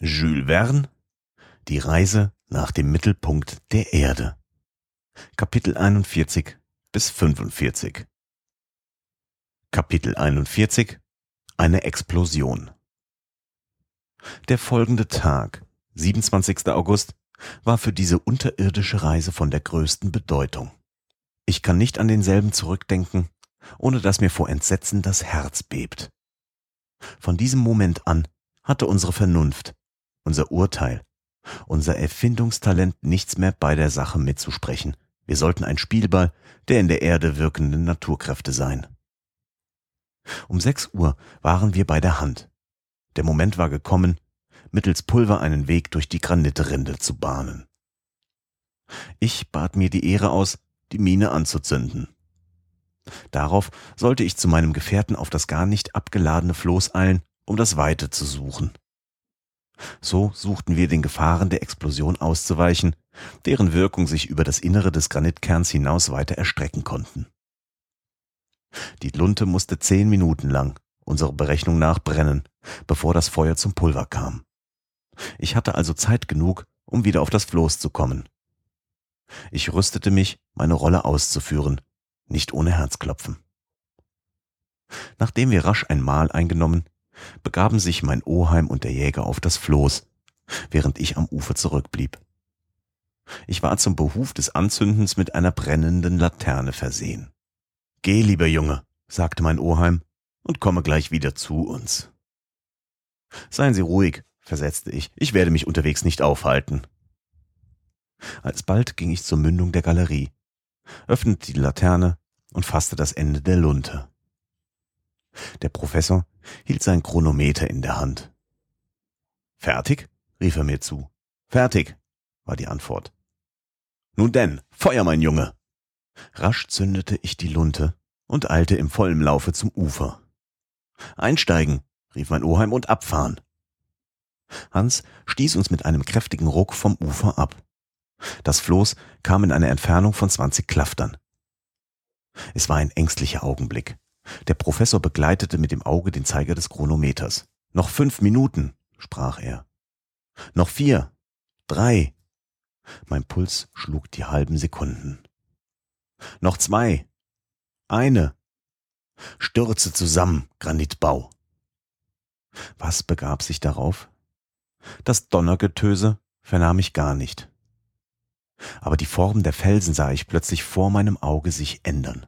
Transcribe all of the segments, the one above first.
Jules Verne Die Reise nach dem Mittelpunkt der Erde Kapitel 41 bis 45 Kapitel 41 Eine Explosion Der folgende Tag, 27. August, war für diese unterirdische Reise von der größten Bedeutung. Ich kann nicht an denselben zurückdenken, ohne dass mir vor Entsetzen das Herz bebt. Von diesem Moment an hatte unsere Vernunft unser Urteil, unser Erfindungstalent nichts mehr bei der Sache mitzusprechen. Wir sollten ein Spielball der in der Erde wirkenden Naturkräfte sein. Um sechs Uhr waren wir bei der Hand. Der Moment war gekommen, mittels Pulver einen Weg durch die Granitrinde zu bahnen. Ich bat mir die Ehre aus, die Mine anzuzünden. Darauf sollte ich zu meinem Gefährten auf das gar nicht abgeladene Floß eilen, um das Weite zu suchen. So suchten wir den Gefahren der Explosion auszuweichen, deren Wirkung sich über das Innere des Granitkerns hinaus weiter erstrecken konnten. Die Lunte musste zehn Minuten lang, unserer Berechnung nach, brennen, bevor das Feuer zum Pulver kam. Ich hatte also Zeit genug, um wieder auf das Floß zu kommen. Ich rüstete mich, meine Rolle auszuführen, nicht ohne Herzklopfen. Nachdem wir rasch ein Mahl eingenommen, begaben sich mein Oheim und der Jäger auf das Floß, während ich am Ufer zurückblieb. Ich war zum Behuf des Anzündens mit einer brennenden Laterne versehen. Geh, lieber Junge, sagte mein Oheim, und komme gleich wieder zu uns. Seien Sie ruhig, versetzte ich, ich werde mich unterwegs nicht aufhalten. Alsbald ging ich zur Mündung der Galerie, öffnete die Laterne und fasste das Ende der Lunte. Der Professor hielt sein Chronometer in der Hand. Fertig? rief er mir zu. Fertig, war die Antwort. Nun denn, Feuer, mein Junge! Rasch zündete ich die Lunte und eilte im vollen Laufe zum Ufer. Einsteigen, rief mein Oheim, und abfahren. Hans stieß uns mit einem kräftigen Ruck vom Ufer ab. Das Floß kam in eine Entfernung von zwanzig Klaftern. Es war ein ängstlicher Augenblick. Der Professor begleitete mit dem Auge den Zeiger des Chronometers. Noch fünf Minuten, sprach er. Noch vier, drei. Mein Puls schlug die halben Sekunden. Noch zwei, eine. Stürze zusammen, Granitbau. Was begab sich darauf? Das Donnergetöse vernahm ich gar nicht. Aber die Form der Felsen sah ich plötzlich vor meinem Auge sich ändern.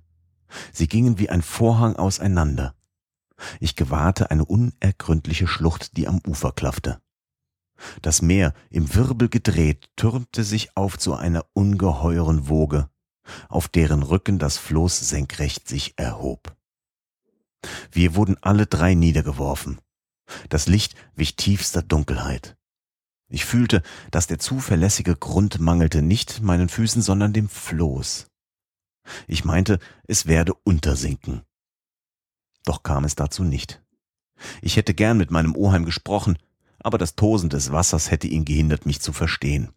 Sie gingen wie ein Vorhang auseinander. Ich gewahrte eine unergründliche Schlucht, die am Ufer klaffte. Das Meer, im Wirbel gedreht, türmte sich auf zu einer ungeheuren Woge, auf deren Rücken das Floß senkrecht sich erhob. Wir wurden alle drei niedergeworfen. Das Licht wich tiefster Dunkelheit. Ich fühlte, dass der zuverlässige Grund mangelte nicht meinen Füßen, sondern dem Floß. Ich meinte, es werde untersinken. Doch kam es dazu nicht. Ich hätte gern mit meinem Oheim gesprochen, aber das Tosen des Wassers hätte ihn gehindert, mich zu verstehen.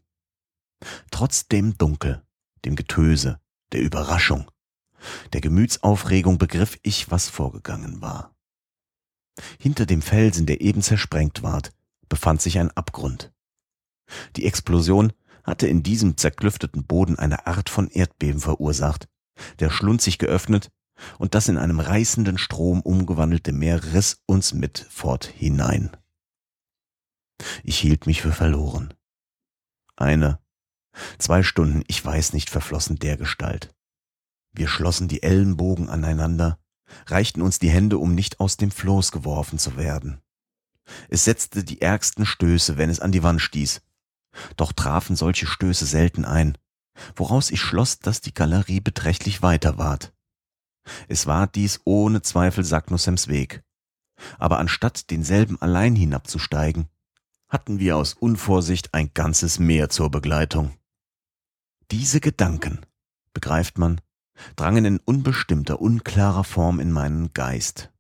Trotz dem Dunkel, dem Getöse, der Überraschung, der Gemütsaufregung begriff ich, was vorgegangen war. Hinter dem Felsen, der eben zersprengt ward, befand sich ein Abgrund. Die Explosion hatte in diesem zerklüfteten Boden eine Art von Erdbeben verursacht, der Schlund sich geöffnet und das in einem reißenden Strom umgewandelte Meer riss uns mit fort hinein. Ich hielt mich für verloren. Eine, zwei Stunden, ich weiß nicht, verflossen der Gestalt. Wir schlossen die Ellenbogen aneinander, reichten uns die Hände, um nicht aus dem Floß geworfen zu werden. Es setzte die ärgsten Stöße, wenn es an die Wand stieß. Doch trafen solche Stöße selten ein woraus ich schloss, dass die Galerie beträchtlich weiter ward. Es war dies ohne Zweifel Sagnusems Weg. Aber anstatt denselben allein hinabzusteigen, hatten wir aus Unvorsicht ein ganzes Meer zur Begleitung. Diese Gedanken, begreift man, drangen in unbestimmter, unklarer Form in meinen Geist.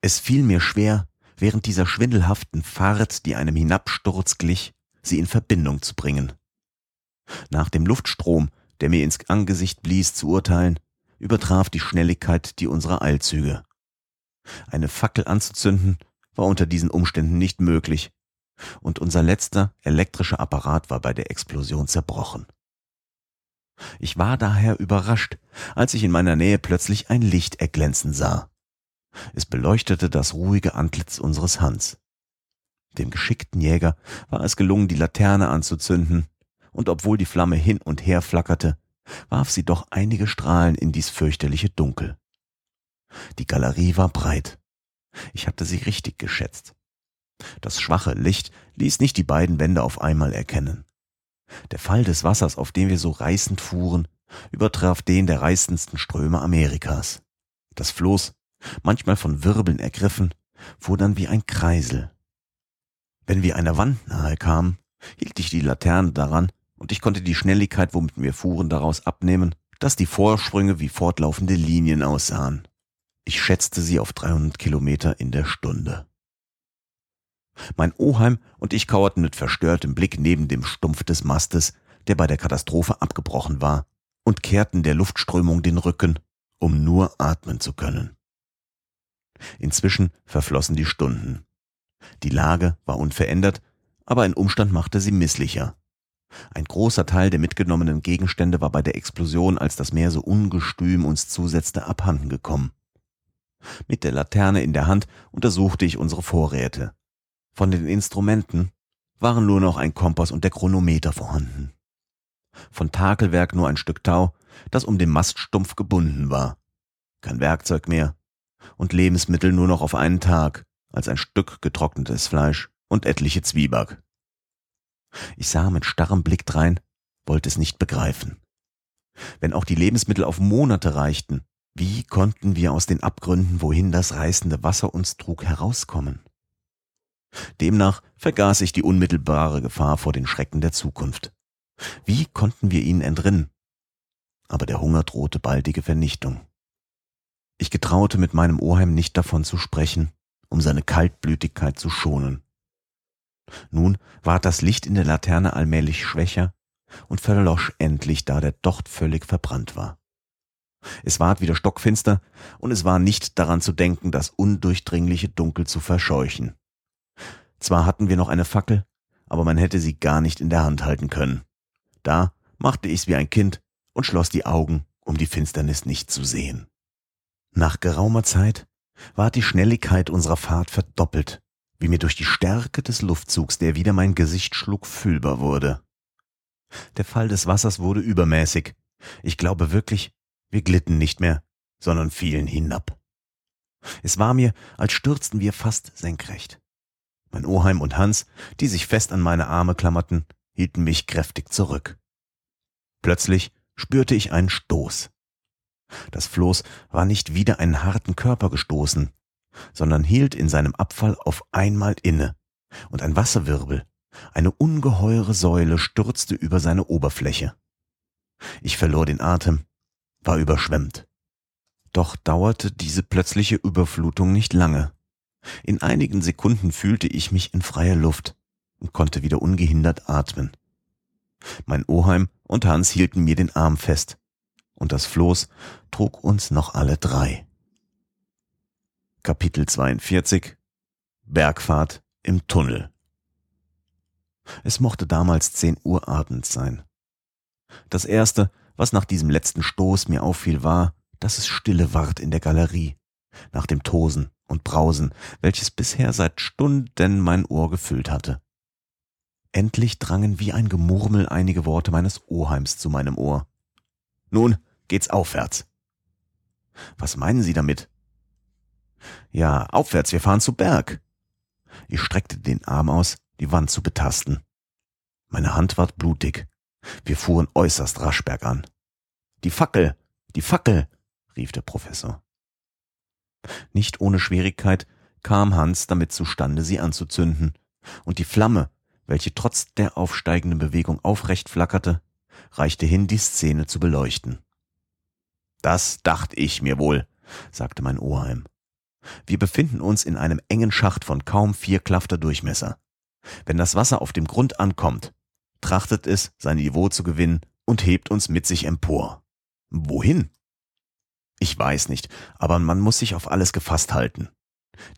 Es fiel mir schwer, während dieser schwindelhaften Fahrt, die einem Hinabsturz glich, sie in Verbindung zu bringen. Nach dem Luftstrom, der mir ins Angesicht blies, zu urteilen, übertraf die Schnelligkeit die unserer Eilzüge. Eine Fackel anzuzünden war unter diesen Umständen nicht möglich, und unser letzter elektrischer Apparat war bei der Explosion zerbrochen. Ich war daher überrascht, als ich in meiner Nähe plötzlich ein Licht erglänzen sah. Es beleuchtete das ruhige Antlitz unseres Hans. Dem geschickten Jäger war es gelungen, die Laterne anzuzünden, und obwohl die Flamme hin und her flackerte, warf sie doch einige Strahlen in dies fürchterliche Dunkel. Die Galerie war breit. Ich hatte sie richtig geschätzt. Das schwache Licht ließ nicht die beiden Wände auf einmal erkennen. Der Fall des Wassers, auf dem wir so reißend fuhren, übertraf den der reißendsten Ströme Amerikas. Das Floß, manchmal von Wirbeln ergriffen, fuhr dann wie ein Kreisel. Wenn wir einer Wand nahe kamen, hielt ich die Laterne daran und ich konnte die Schnelligkeit, womit wir fuhren, daraus abnehmen, dass die Vorsprünge wie fortlaufende Linien aussahen. Ich schätzte sie auf 300 Kilometer in der Stunde. Mein Oheim und ich kauerten mit verstörtem Blick neben dem Stumpf des Mastes, der bei der Katastrophe abgebrochen war, und kehrten der Luftströmung den Rücken, um nur atmen zu können. Inzwischen verflossen die Stunden. Die Lage war unverändert, aber ein Umstand machte sie misslicher. Ein großer Teil der mitgenommenen Gegenstände war bei der Explosion, als das Meer so ungestüm uns zusetzte, abhanden gekommen. Mit der Laterne in der Hand untersuchte ich unsere Vorräte. Von den Instrumenten waren nur noch ein Kompass und der Chronometer vorhanden. Von Takelwerk nur ein Stück Tau, das um den Maststumpf gebunden war. Kein Werkzeug mehr. Und Lebensmittel nur noch auf einen Tag, als ein Stück getrocknetes Fleisch und etliche Zwieback. Ich sah mit starrem Blick drein, wollte es nicht begreifen. Wenn auch die Lebensmittel auf Monate reichten, wie konnten wir aus den Abgründen, wohin das reißende Wasser uns trug, herauskommen? Demnach vergaß ich die unmittelbare Gefahr vor den Schrecken der Zukunft. Wie konnten wir ihnen entrinnen? Aber der Hunger drohte baldige Vernichtung. Ich getraute mit meinem Oheim nicht davon zu sprechen, um seine Kaltblütigkeit zu schonen. Nun ward das Licht in der Laterne allmählich schwächer und verlosch endlich, da der Docht völlig verbrannt war. Es ward wieder stockfinster, und es war nicht daran zu denken, das undurchdringliche Dunkel zu verscheuchen. Zwar hatten wir noch eine Fackel, aber man hätte sie gar nicht in der Hand halten können. Da machte ich's wie ein Kind und schloss die Augen, um die Finsternis nicht zu sehen. Nach geraumer Zeit ward die Schnelligkeit unserer Fahrt verdoppelt, wie mir durch die Stärke des Luftzugs, der wieder mein Gesicht schlug, fühlbar wurde. Der Fall des Wassers wurde übermäßig. Ich glaube wirklich, wir glitten nicht mehr, sondern fielen hinab. Es war mir, als stürzten wir fast senkrecht. Mein Oheim und Hans, die sich fest an meine Arme klammerten, hielten mich kräftig zurück. Plötzlich spürte ich einen Stoß. Das Floß war nicht wieder einen harten Körper gestoßen, sondern hielt in seinem Abfall auf einmal inne, und ein Wasserwirbel, eine ungeheure Säule stürzte über seine Oberfläche. Ich verlor den Atem, war überschwemmt. Doch dauerte diese plötzliche Überflutung nicht lange. In einigen Sekunden fühlte ich mich in freier Luft und konnte wieder ungehindert atmen. Mein Oheim und Hans hielten mir den Arm fest, und das Floß trug uns noch alle drei. Kapitel 42 Bergfahrt im Tunnel Es mochte damals zehn Uhr abends sein. Das erste, was nach diesem letzten Stoß mir auffiel, war, dass es stille ward in der Galerie, nach dem Tosen und Brausen, welches bisher seit Stunden mein Ohr gefüllt hatte. Endlich drangen wie ein Gemurmel einige Worte meines Oheims zu meinem Ohr. Nun geht's aufwärts. Was meinen Sie damit? Ja, aufwärts, wir fahren zu Berg. Ich streckte den Arm aus, die Wand zu betasten. Meine Hand ward blutig. Wir fuhren äußerst rasch bergan. Die Fackel, die Fackel, rief der Professor. Nicht ohne Schwierigkeit kam Hans damit zustande, sie anzuzünden, und die Flamme, welche trotz der aufsteigenden Bewegung aufrecht flackerte, reichte hin, die Szene zu beleuchten. Das dachte ich mir wohl, sagte mein Oheim. Wir befinden uns in einem engen Schacht von kaum vier Klafter Durchmesser. Wenn das Wasser auf dem Grund ankommt, trachtet es, sein Niveau zu gewinnen und hebt uns mit sich empor. Wohin? Ich weiß nicht, aber man muss sich auf alles gefasst halten.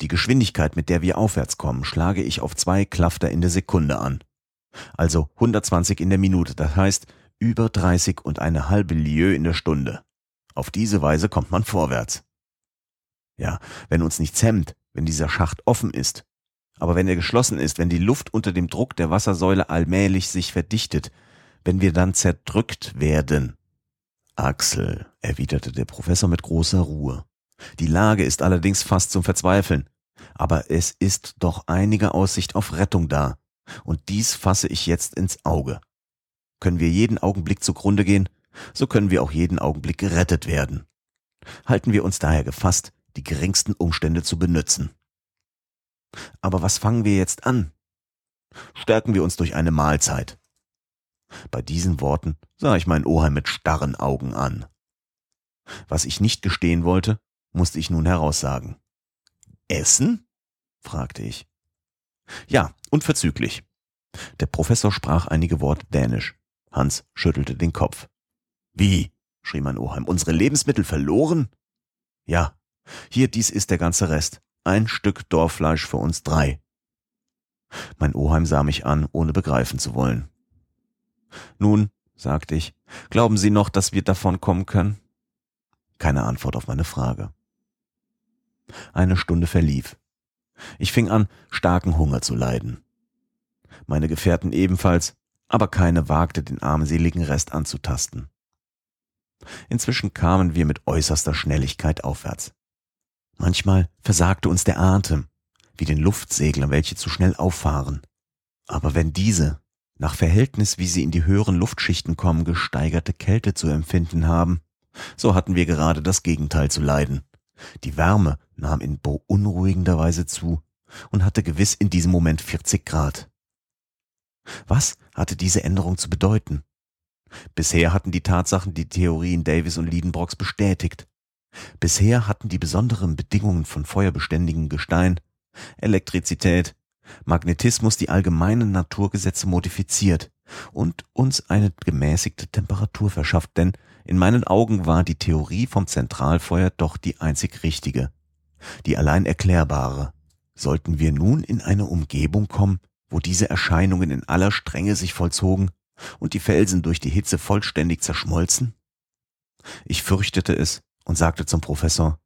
Die Geschwindigkeit, mit der wir aufwärts kommen, schlage ich auf zwei Klafter in der Sekunde an. Also 120 in der Minute, das heißt über 30 und eine halbe Lieu in der Stunde. Auf diese Weise kommt man vorwärts. Ja, wenn uns nichts hemmt, wenn dieser Schacht offen ist. Aber wenn er geschlossen ist, wenn die Luft unter dem Druck der Wassersäule allmählich sich verdichtet, wenn wir dann zerdrückt werden. Axel, erwiderte der Professor mit großer Ruhe. Die Lage ist allerdings fast zum Verzweifeln. Aber es ist doch einige Aussicht auf Rettung da. Und dies fasse ich jetzt ins Auge. Können wir jeden Augenblick zugrunde gehen, so können wir auch jeden Augenblick gerettet werden. Halten wir uns daher gefasst, die geringsten Umstände zu benützen. Aber was fangen wir jetzt an? Stärken wir uns durch eine Mahlzeit. Bei diesen Worten sah ich meinen Oheim mit starren Augen an. Was ich nicht gestehen wollte, musste ich nun heraussagen. Essen? fragte ich. Ja, unverzüglich. Der Professor sprach einige Worte Dänisch. Hans schüttelte den Kopf. Wie? schrie mein Oheim. Unsere Lebensmittel verloren? Ja, hier dies ist der ganze Rest. Ein Stück Dorffleisch für uns drei. Mein Oheim sah mich an, ohne begreifen zu wollen. Nun, sagte ich, glauben Sie noch, dass wir davon kommen können? Keine Antwort auf meine Frage. Eine Stunde verlief. Ich fing an, starken Hunger zu leiden. Meine Gefährten ebenfalls, aber keine wagte, den armseligen Rest anzutasten. Inzwischen kamen wir mit äußerster Schnelligkeit aufwärts. Manchmal versagte uns der Atem, wie den Luftseglern, welche zu schnell auffahren. Aber wenn diese, nach Verhältnis, wie sie in die höheren Luftschichten kommen, gesteigerte Kälte zu empfinden haben, so hatten wir gerade das Gegenteil zu leiden. Die Wärme nahm in beunruhigender Weise zu und hatte gewiss in diesem Moment 40 Grad. Was hatte diese Änderung zu bedeuten? Bisher hatten die Tatsachen die Theorien Davis und Liedenbrocks bestätigt. Bisher hatten die besonderen Bedingungen von feuerbeständigem Gestein, Elektrizität, Magnetismus die allgemeinen Naturgesetze modifiziert und uns eine gemäßigte Temperatur verschafft, denn in meinen Augen war die Theorie vom Zentralfeuer doch die einzig richtige, die allein erklärbare. Sollten wir nun in eine Umgebung kommen, wo diese Erscheinungen in aller Strenge sich vollzogen und die Felsen durch die Hitze vollständig zerschmolzen? Ich fürchtete es und sagte zum Professor,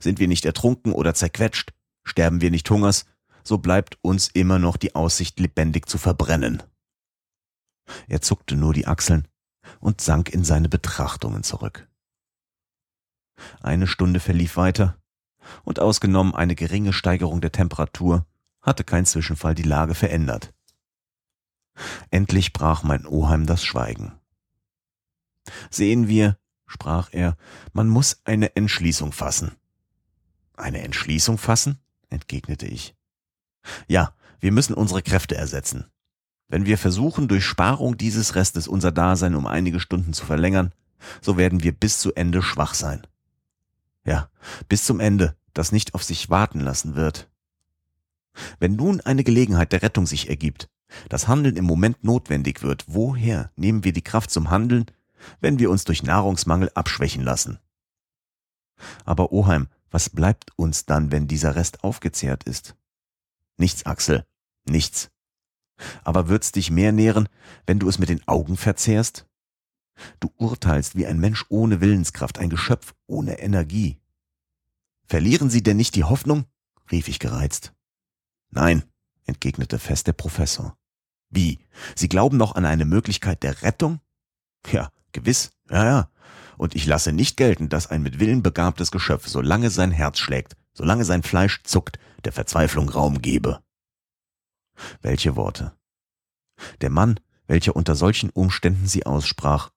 sind wir nicht ertrunken oder zerquetscht, sterben wir nicht hungers, so bleibt uns immer noch die Aussicht, lebendig zu verbrennen. Er zuckte nur die Achseln und sank in seine Betrachtungen zurück. Eine Stunde verlief weiter, und ausgenommen eine geringe Steigerung der Temperatur hatte kein Zwischenfall die Lage verändert. Endlich brach mein Oheim das Schweigen. Sehen wir, sprach er, man muss eine Entschließung fassen. Eine Entschließung fassen? entgegnete ich. Ja, wir müssen unsere Kräfte ersetzen. Wenn wir versuchen, durch Sparung dieses Restes unser Dasein um einige Stunden zu verlängern, so werden wir bis zu Ende schwach sein. Ja, bis zum Ende, das nicht auf sich warten lassen wird. Wenn nun eine Gelegenheit der Rettung sich ergibt, das Handeln im Moment notwendig wird, woher nehmen wir die Kraft zum Handeln, wenn wir uns durch Nahrungsmangel abschwächen lassen? Aber Oheim, was bleibt uns dann, wenn dieser Rest aufgezehrt ist? Nichts, Axel, nichts. Aber wird's dich mehr nähren, wenn du es mit den Augen verzehrst? Du urteilst wie ein Mensch ohne Willenskraft, ein Geschöpf ohne Energie. Verlieren Sie denn nicht die Hoffnung? rief ich gereizt. Nein, entgegnete fest der Professor. Wie? Sie glauben noch an eine Möglichkeit der Rettung? Ja, gewiss, ja, ja. Und ich lasse nicht gelten, dass ein mit Willen begabtes Geschöpf, solange sein Herz schlägt, solange sein Fleisch zuckt, der Verzweiflung Raum gebe. Welche Worte? Der Mann, welcher unter solchen Umständen sie aussprach,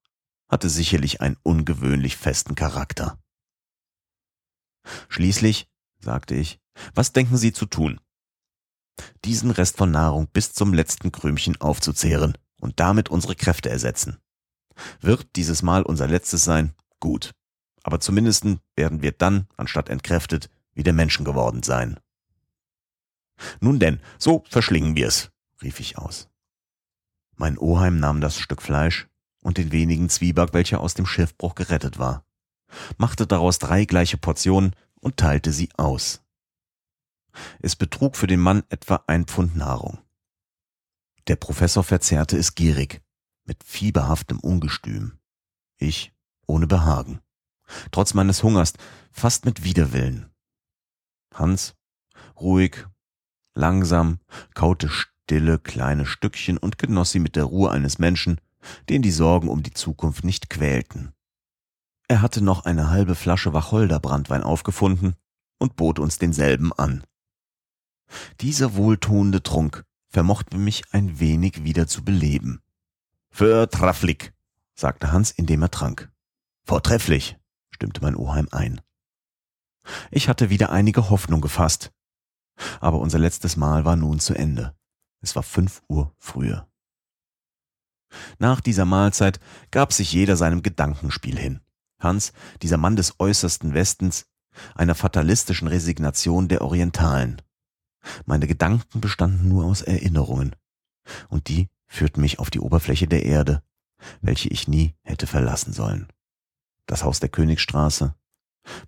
hatte sicherlich einen ungewöhnlich festen Charakter. Schließlich, sagte ich, was denken Sie zu tun? Diesen Rest von Nahrung bis zum letzten Krümchen aufzuzehren und damit unsere Kräfte ersetzen. Wird dieses Mal unser letztes sein? Gut. Aber zumindest werden wir dann, anstatt entkräftet, wieder Menschen geworden sein. Nun denn, so verschlingen wir's, rief ich aus. Mein Oheim nahm das Stück Fleisch und den wenigen Zwieback, welcher aus dem Schiffbruch gerettet war, machte daraus drei gleiche Portionen und teilte sie aus. Es betrug für den Mann etwa ein Pfund Nahrung. Der Professor verzehrte es gierig, mit fieberhaftem Ungestüm. Ich ohne Behagen. Trotz meines Hungers, fast mit Widerwillen. Hans, ruhig, langsam, kaute stille kleine Stückchen und genoss sie mit der Ruhe eines Menschen, den die Sorgen um die Zukunft nicht quälten. Er hatte noch eine halbe Flasche Wacholderbrandwein aufgefunden und bot uns denselben an. Dieser wohltuende Trunk vermochte mich ein wenig wieder zu beleben. Vertrefflich, sagte Hans, indem er trank. Vortrefflich, stimmte mein Oheim ein. Ich hatte wieder einige Hoffnung gefasst. Aber unser letztes Mahl war nun zu Ende. Es war fünf Uhr früher. Nach dieser Mahlzeit gab sich jeder seinem Gedankenspiel hin. Hans, dieser Mann des äußersten Westens, einer fatalistischen Resignation der Orientalen. Meine Gedanken bestanden nur aus Erinnerungen, und die führten mich auf die Oberfläche der Erde, welche ich nie hätte verlassen sollen. Das Haus der Königsstraße,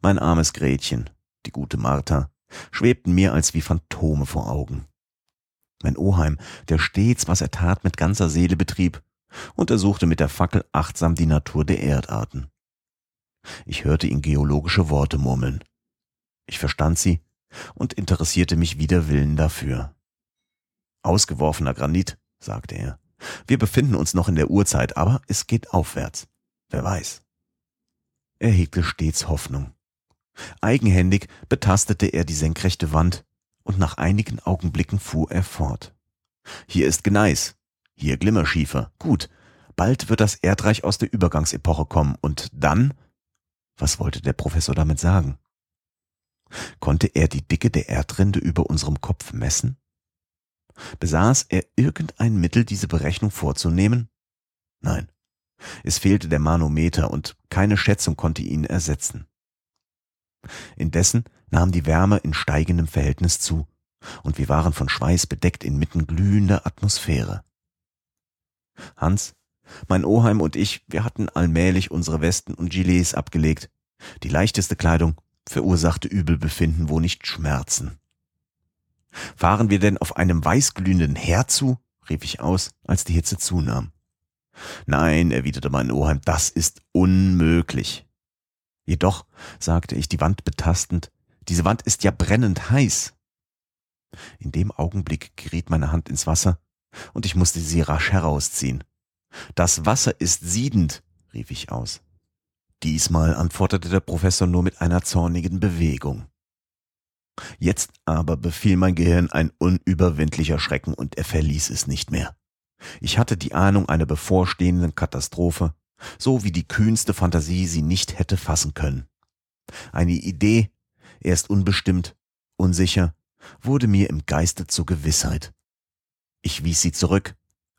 mein armes Gretchen, die gute Martha, schwebten mir als wie Phantome vor Augen. Mein Oheim, der stets, was er tat, mit ganzer Seele betrieb, untersuchte mit der Fackel achtsam die Natur der Erdarten. Ich hörte ihn geologische Worte murmeln. Ich verstand sie und interessierte mich wider Willen dafür. Ausgeworfener Granit, sagte er. Wir befinden uns noch in der Urzeit, aber es geht aufwärts. Wer weiß. Er hegte stets Hoffnung. Eigenhändig betastete er die senkrechte Wand, und nach einigen Augenblicken fuhr er fort. Hier ist Gneis, hier Glimmerschiefer, gut, bald wird das Erdreich aus der Übergangsepoche kommen, und dann was wollte der Professor damit sagen? Konnte er die Dicke der Erdrinde über unserem Kopf messen? Besaß er irgendein Mittel, diese Berechnung vorzunehmen? Nein. Es fehlte der Manometer und keine Schätzung konnte ihn ersetzen. Indessen nahm die Wärme in steigendem Verhältnis zu, und wir waren von Schweiß bedeckt inmitten glühender Atmosphäre. Hans mein Oheim und ich, wir hatten allmählich unsere Westen und Gilets abgelegt. Die leichteste Kleidung verursachte Übelbefinden, wo nicht Schmerzen. Fahren wir denn auf einem weißglühenden Herd zu? rief ich aus, als die Hitze zunahm. Nein, erwiderte mein Oheim, das ist unmöglich. Jedoch, sagte ich, die Wand betastend, diese Wand ist ja brennend heiß. In dem Augenblick geriet meine Hand ins Wasser, und ich musste sie rasch herausziehen. Das Wasser ist siedend, rief ich aus. Diesmal antwortete der Professor nur mit einer zornigen Bewegung. Jetzt aber befiel mein Gehirn ein unüberwindlicher Schrecken und er verließ es nicht mehr. Ich hatte die Ahnung einer bevorstehenden Katastrophe, so wie die kühnste Fantasie sie nicht hätte fassen können. Eine Idee, erst unbestimmt, unsicher, wurde mir im Geiste zur Gewissheit. Ich wies sie zurück,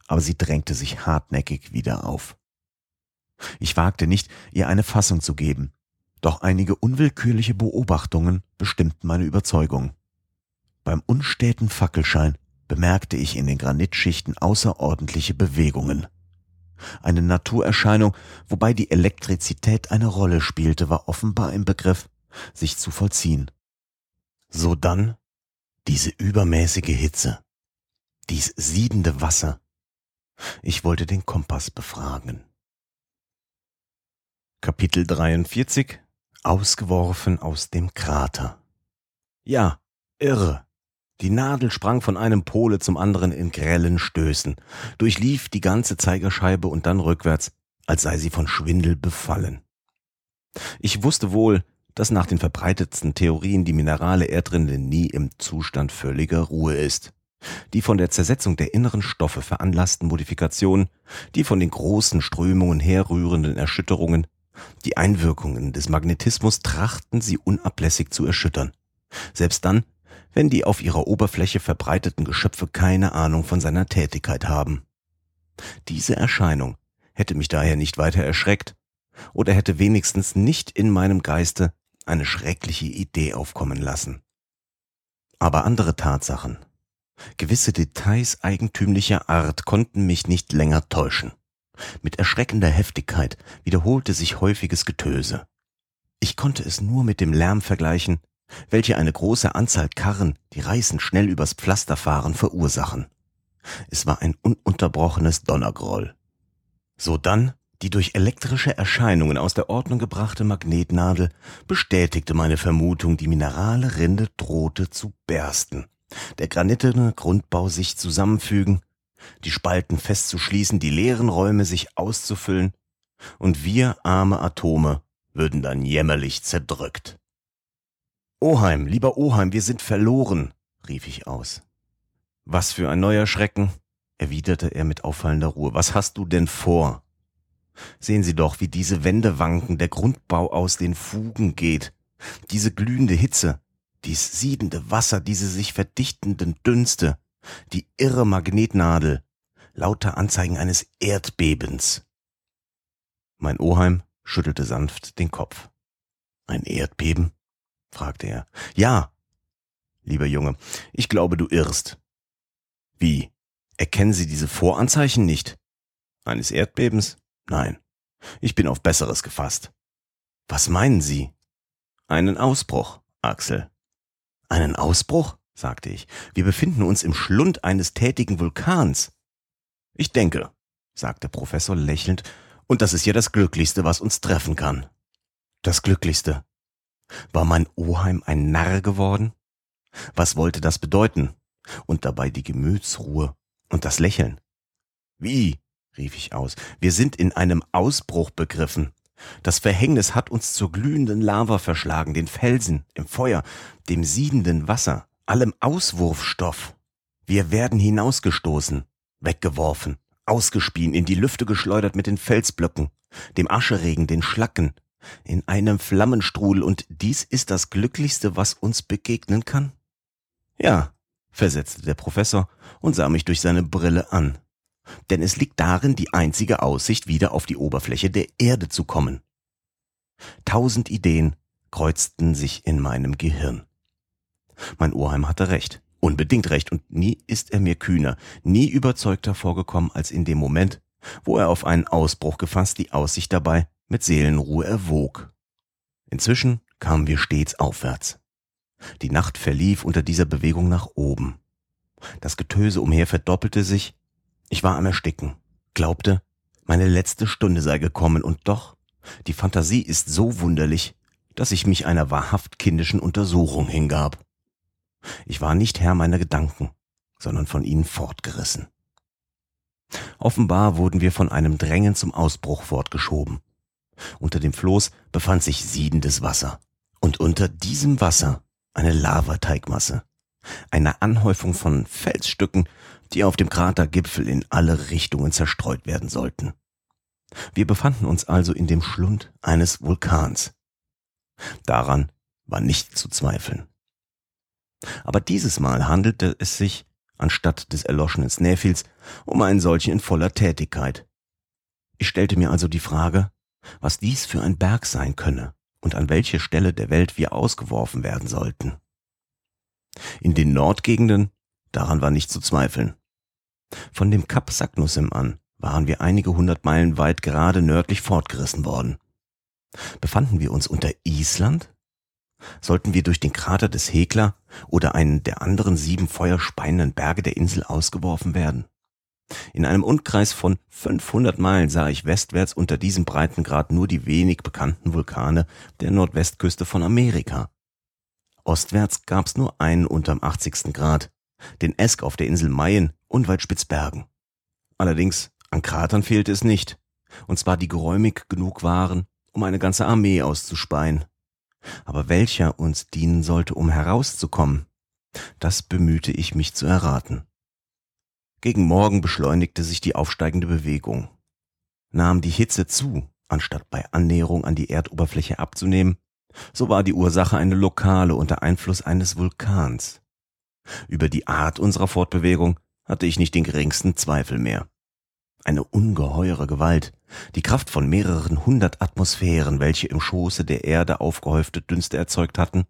aber sie drängte sich hartnäckig wieder auf. Ich wagte nicht, ihr eine Fassung zu geben, doch einige unwillkürliche Beobachtungen bestimmten meine Überzeugung. Beim unstäten Fackelschein bemerkte ich in den Granitschichten außerordentliche Bewegungen. Eine Naturerscheinung, wobei die Elektrizität eine Rolle spielte, war offenbar im Begriff, sich zu vollziehen. So dann diese übermäßige Hitze, dies siedende Wasser, ich wollte den Kompass befragen. Kapitel 43 Ausgeworfen aus dem Krater. Ja, irre. Die Nadel sprang von einem Pole zum anderen in grellen Stößen, durchlief die ganze Zeigerscheibe und dann rückwärts, als sei sie von Schwindel befallen. Ich wusste wohl, dass nach den verbreitetsten Theorien die minerale Erdrinde nie im Zustand völliger Ruhe ist die von der Zersetzung der inneren Stoffe veranlassten Modifikationen, die von den großen Strömungen herrührenden Erschütterungen, die Einwirkungen des Magnetismus trachten sie unablässig zu erschüttern. Selbst dann, wenn die auf ihrer Oberfläche verbreiteten Geschöpfe keine Ahnung von seiner Tätigkeit haben. Diese Erscheinung hätte mich daher nicht weiter erschreckt oder hätte wenigstens nicht in meinem Geiste eine schreckliche Idee aufkommen lassen. Aber andere Tatsachen, Gewisse Details eigentümlicher Art konnten mich nicht länger täuschen. Mit erschreckender Heftigkeit wiederholte sich häufiges Getöse. Ich konnte es nur mit dem Lärm vergleichen, welche eine große Anzahl Karren, die reißend schnell übers Pflaster fahren, verursachen. Es war ein ununterbrochenes Donnergroll. So dann die durch elektrische Erscheinungen aus der Ordnung gebrachte Magnetnadel bestätigte meine Vermutung, die minerale Rinde drohte zu bersten, der granitene Grundbau sich zusammenfügen, die Spalten festzuschließen, die leeren Räume sich auszufüllen, und wir arme Atome würden dann jämmerlich zerdrückt. Oheim, lieber Oheim, wir sind verloren, rief ich aus. Was für ein neuer Schrecken, erwiderte er mit auffallender Ruhe. Was hast du denn vor? Sehen Sie doch, wie diese Wände wanken, der Grundbau aus den Fugen geht. Diese glühende Hitze, dies siedende Wasser, diese sich verdichtenden Dünste, die irre Magnetnadel, lauter Anzeigen eines Erdbebens. Mein Oheim schüttelte sanft den Kopf. Ein Erdbeben? fragte er. Ja, lieber Junge, ich glaube, du irrst. Wie? Erkennen Sie diese Voranzeichen nicht? Eines Erdbebens? Nein, ich bin auf Besseres gefasst. Was meinen Sie? Einen Ausbruch, Axel. Einen Ausbruch? Sagte ich. Wir befinden uns im Schlund eines tätigen Vulkans. Ich denke, sagte Professor lächelnd, und das ist ja das Glücklichste, was uns treffen kann. Das Glücklichste. War mein Oheim ein Narr geworden? Was wollte das bedeuten? Und dabei die Gemütsruhe und das Lächeln. Wie? rief ich aus. Wir sind in einem Ausbruch begriffen. Das Verhängnis hat uns zur glühenden Lava verschlagen, den Felsen, im Feuer, dem siedenden Wasser, allem Auswurfstoff. Wir werden hinausgestoßen, weggeworfen, ausgespien, in die Lüfte geschleudert mit den Felsblöcken, dem Ascheregen, den Schlacken, in einem Flammenstrudel, und dies ist das Glücklichste, was uns begegnen kann? Ja, versetzte der Professor und sah mich durch seine Brille an. Denn es liegt darin die einzige Aussicht, wieder auf die Oberfläche der Erde zu kommen. Tausend Ideen kreuzten sich in meinem Gehirn. Mein Oheim hatte recht, unbedingt recht, und nie ist er mir kühner, nie überzeugter vorgekommen als in dem Moment, wo er auf einen Ausbruch gefasst die Aussicht dabei mit Seelenruhe erwog. Inzwischen kamen wir stets aufwärts. Die Nacht verlief unter dieser Bewegung nach oben. Das Getöse umher verdoppelte sich. Ich war am Ersticken, glaubte, meine letzte Stunde sei gekommen, und doch, die Fantasie ist so wunderlich, dass ich mich einer wahrhaft kindischen Untersuchung hingab. Ich war nicht Herr meiner Gedanken, sondern von ihnen fortgerissen. Offenbar wurden wir von einem Drängen zum Ausbruch fortgeschoben. Unter dem Floß befand sich siedendes Wasser. Und unter diesem Wasser eine Lavateigmasse. Eine Anhäufung von Felsstücken, die auf dem Kratergipfel in alle Richtungen zerstreut werden sollten. Wir befanden uns also in dem Schlund eines Vulkans. Daran war nicht zu zweifeln. Aber dieses Mal handelte es sich, anstatt des erloschenen Snæfels, um einen solchen in voller Tätigkeit. Ich stellte mir also die Frage, was dies für ein Berg sein könne und an welche Stelle der Welt wir ausgeworfen werden sollten. In den Nordgegenden, daran war nicht zu zweifeln. Von dem Kap Saknussemm an waren wir einige hundert Meilen weit gerade nördlich fortgerissen worden. Befanden wir uns unter Island? Sollten wir durch den Krater des Hekla oder einen der anderen sieben feuerspeienden Berge der Insel ausgeworfen werden? In einem Umkreis von 500 Meilen sah ich westwärts unter diesem Breitengrad nur die wenig bekannten Vulkane der Nordwestküste von Amerika. Ostwärts gab's nur einen unterm 80. Grad, den Esk auf der Insel Mayen unweit Spitzbergen. Allerdings an Kratern fehlte es nicht, und zwar die geräumig genug waren, um eine ganze Armee auszuspeien. Aber welcher uns dienen sollte, um herauszukommen, das bemühte ich mich zu erraten. Gegen Morgen beschleunigte sich die aufsteigende Bewegung. Nahm die Hitze zu, anstatt bei Annäherung an die Erdoberfläche abzunehmen, so war die Ursache eine lokale unter Einfluss eines Vulkans. Über die Art unserer Fortbewegung hatte ich nicht den geringsten Zweifel mehr. Eine ungeheure Gewalt, die Kraft von mehreren hundert Atmosphären, welche im Schoße der Erde aufgehäufte Dünste erzeugt hatten,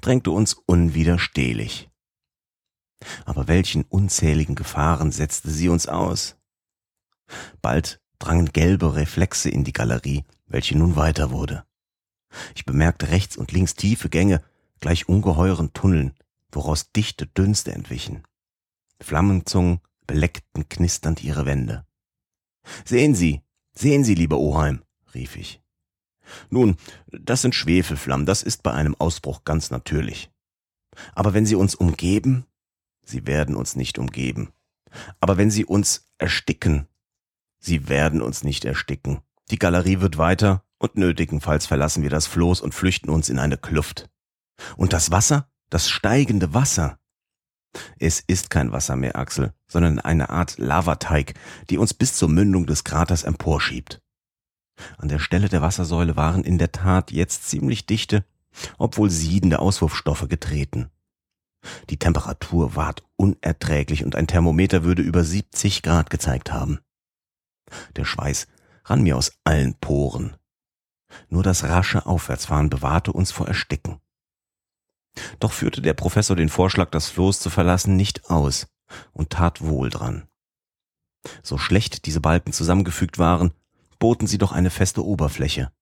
drängte uns unwiderstehlich. Aber welchen unzähligen Gefahren setzte sie uns aus? Bald drangen gelbe Reflexe in die Galerie, welche nun weiter wurde. Ich bemerkte rechts und links tiefe Gänge, gleich ungeheuren Tunneln, woraus dichte Dünste entwichen. Flammenzungen beleckten knisternd ihre Wände. Sehen Sie, sehen Sie, lieber Oheim, rief ich. Nun, das sind Schwefelflammen, das ist bei einem Ausbruch ganz natürlich. Aber wenn sie uns umgeben, sie werden uns nicht umgeben. Aber wenn sie uns ersticken, sie werden uns nicht ersticken. Die Galerie wird weiter und nötigenfalls verlassen wir das Floß und flüchten uns in eine Kluft. Und das Wasser, das steigende Wasser. Es ist kein Wasser mehr, Axel, sondern eine Art Lavateig, die uns bis zur Mündung des Kraters emporschiebt. An der Stelle der Wassersäule waren in der Tat jetzt ziemlich dichte, obwohl siedende Auswurfstoffe getreten. Die Temperatur ward unerträglich und ein Thermometer würde über 70 Grad gezeigt haben. Der Schweiß rann mir aus allen Poren. Nur das rasche Aufwärtsfahren bewahrte uns vor Ersticken. Doch führte der Professor den Vorschlag, das Floß zu verlassen, nicht aus und tat wohl dran. So schlecht diese Balken zusammengefügt waren, boten sie doch eine feste Oberfläche,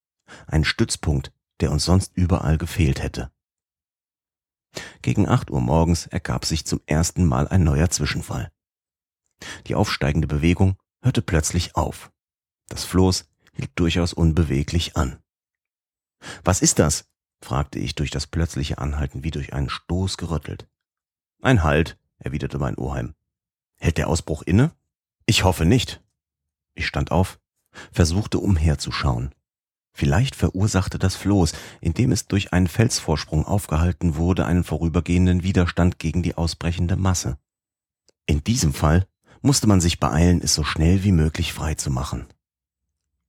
einen Stützpunkt, der uns sonst überall gefehlt hätte. Gegen acht Uhr morgens ergab sich zum ersten Mal ein neuer Zwischenfall. Die aufsteigende Bewegung hörte plötzlich auf. Das Floß hielt durchaus unbeweglich an. Was ist das? Fragte ich durch das plötzliche Anhalten wie durch einen Stoß gerüttelt. Ein Halt, erwiderte mein Oheim. Hält der Ausbruch inne? Ich hoffe nicht. Ich stand auf, versuchte umherzuschauen. Vielleicht verursachte das Floß, indem es durch einen Felsvorsprung aufgehalten wurde, einen vorübergehenden Widerstand gegen die ausbrechende Masse. In diesem Fall musste man sich beeilen, es so schnell wie möglich frei zu machen.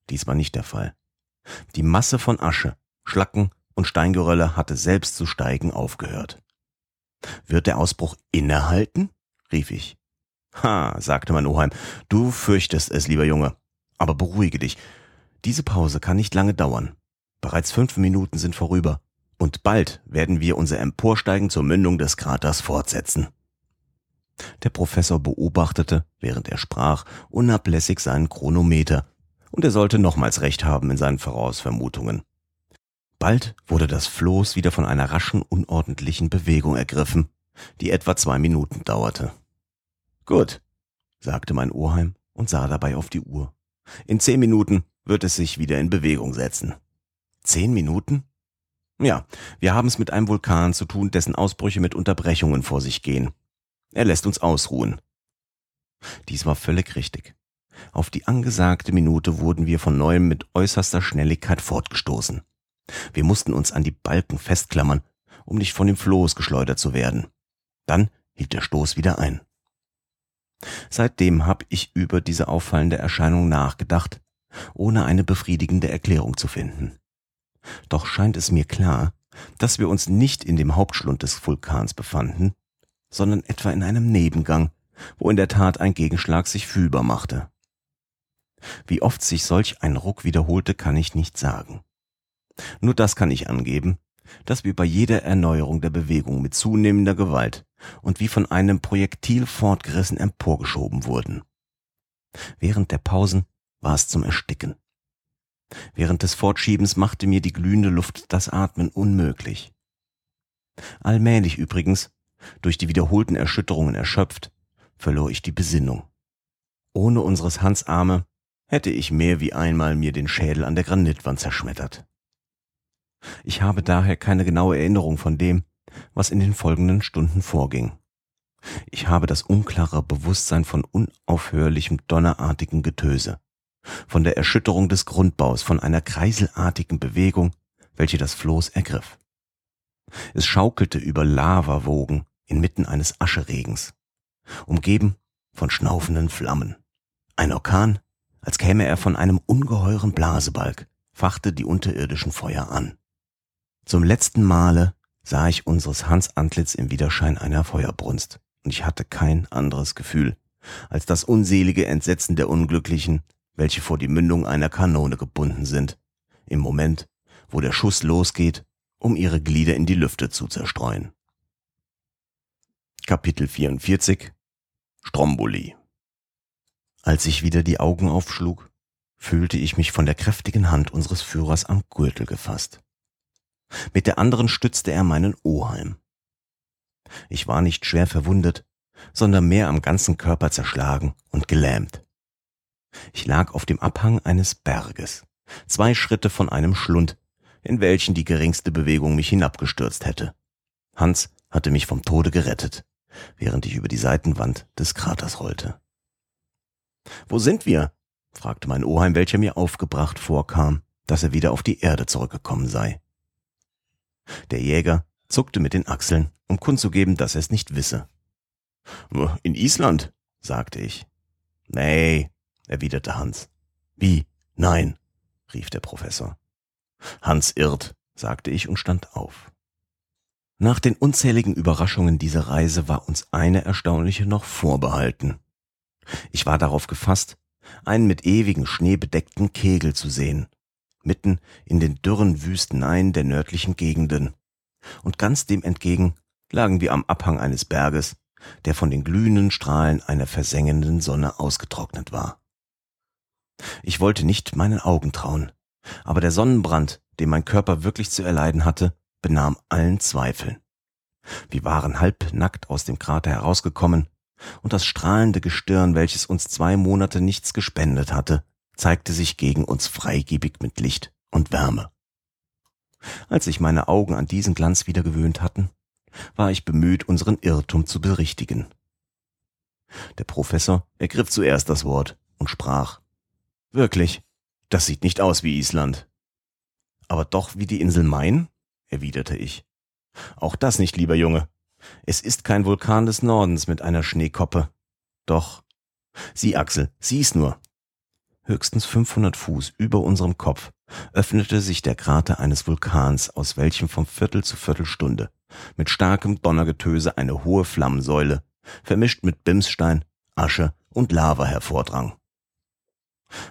Dies war nicht der Fall. Die Masse von Asche, Schlacken und Steingerölle hatte selbst zu steigen aufgehört. Wird der Ausbruch innehalten? rief ich. Ha, sagte mein Oheim, du fürchtest es, lieber Junge. Aber beruhige dich, diese Pause kann nicht lange dauern. Bereits fünf Minuten sind vorüber, und bald werden wir unser Emporsteigen zur Mündung des Kraters fortsetzen. Der Professor beobachtete, während er sprach, unablässig seinen Chronometer, und er sollte nochmals recht haben in seinen Vorausvermutungen. Bald wurde das Floß wieder von einer raschen, unordentlichen Bewegung ergriffen, die etwa zwei Minuten dauerte. Gut, sagte mein Oheim und sah dabei auf die Uhr. In zehn Minuten wird es sich wieder in Bewegung setzen. Zehn Minuten? Ja, wir haben es mit einem Vulkan zu tun, dessen Ausbrüche mit Unterbrechungen vor sich gehen. Er lässt uns ausruhen. Dies war völlig richtig. Auf die angesagte Minute wurden wir von neuem mit äußerster Schnelligkeit fortgestoßen. Wir mussten uns an die Balken festklammern, um nicht von dem Floß geschleudert zu werden. Dann hielt der Stoß wieder ein. Seitdem habe ich über diese auffallende Erscheinung nachgedacht ohne eine befriedigende Erklärung zu finden. Doch scheint es mir klar, dass wir uns nicht in dem Hauptschlund des Vulkans befanden, sondern etwa in einem Nebengang, wo in der Tat ein Gegenschlag sich fühlbar machte. Wie oft sich solch ein Ruck wiederholte, kann ich nicht sagen. Nur das kann ich angeben, dass wir bei jeder Erneuerung der Bewegung mit zunehmender Gewalt und wie von einem Projektil fortgerissen emporgeschoben wurden. Während der Pausen war es zum Ersticken. Während des Fortschiebens machte mir die glühende Luft das Atmen unmöglich. Allmählich übrigens, durch die wiederholten Erschütterungen erschöpft, verlor ich die Besinnung. Ohne unseres Hans Arme hätte ich mehr wie einmal mir den Schädel an der Granitwand zerschmettert. Ich habe daher keine genaue Erinnerung von dem, was in den folgenden Stunden vorging. Ich habe das unklare Bewusstsein von unaufhörlichem donnerartigen Getöse von der Erschütterung des Grundbaus, von einer kreiselartigen Bewegung, welche das Floß ergriff. Es schaukelte über Lavawogen inmitten eines Ascheregens, umgeben von schnaufenden Flammen. Ein Orkan, als käme er von einem ungeheuren Blasebalg, fachte die unterirdischen Feuer an. Zum letzten Male sah ich unseres Hans Antlitz im Widerschein einer Feuerbrunst, und ich hatte kein anderes Gefühl als das unselige Entsetzen der Unglücklichen, welche vor die Mündung einer Kanone gebunden sind, im Moment, wo der Schuss losgeht, um ihre Glieder in die Lüfte zu zerstreuen. Kapitel 44 Stromboli Als ich wieder die Augen aufschlug, fühlte ich mich von der kräftigen Hand unseres Führers am Gürtel gefasst. Mit der anderen stützte er meinen Oheim. Ich war nicht schwer verwundet, sondern mehr am ganzen Körper zerschlagen und gelähmt. Ich lag auf dem Abhang eines Berges, zwei Schritte von einem Schlund, in welchen die geringste Bewegung mich hinabgestürzt hätte. Hans hatte mich vom Tode gerettet, während ich über die Seitenwand des Kraters rollte. Wo sind wir? fragte mein Oheim, welcher mir aufgebracht vorkam, dass er wieder auf die Erde zurückgekommen sei. Der Jäger zuckte mit den Achseln, um kundzugeben, dass er es nicht wisse. In Island, sagte ich. Nee, erwiderte Hans. Wie? Nein, rief der Professor. Hans irrt, sagte ich und stand auf. Nach den unzähligen Überraschungen dieser Reise war uns eine erstaunliche noch vorbehalten. Ich war darauf gefasst, einen mit ewigen Schnee bedeckten Kegel zu sehen, mitten in den dürren Wüsteneien der nördlichen Gegenden. Und ganz dem entgegen lagen wir am Abhang eines Berges, der von den glühenden Strahlen einer versengenden Sonne ausgetrocknet war. Ich wollte nicht meinen Augen trauen, aber der Sonnenbrand, den mein Körper wirklich zu erleiden hatte, benahm allen Zweifeln. Wir waren halbnackt aus dem Krater herausgekommen, und das strahlende Gestirn, welches uns zwei Monate nichts gespendet hatte, zeigte sich gegen uns freigebig mit Licht und Wärme. Als sich meine Augen an diesen Glanz wieder gewöhnt hatten, war ich bemüht, unseren Irrtum zu berichtigen. Der Professor ergriff zuerst das Wort und sprach Wirklich, das sieht nicht aus wie Island. Aber doch wie die Insel Main? erwiderte ich. Auch das nicht, lieber Junge. Es ist kein Vulkan des Nordens mit einer Schneekoppe. Doch. Sieh, Axel, sieh's nur. Höchstens 500 Fuß über unserem Kopf öffnete sich der Krater eines Vulkans, aus welchem vom Viertel zu Viertelstunde mit starkem Donnergetöse eine hohe Flammensäule, vermischt mit Bimsstein, Asche und Lava hervordrang.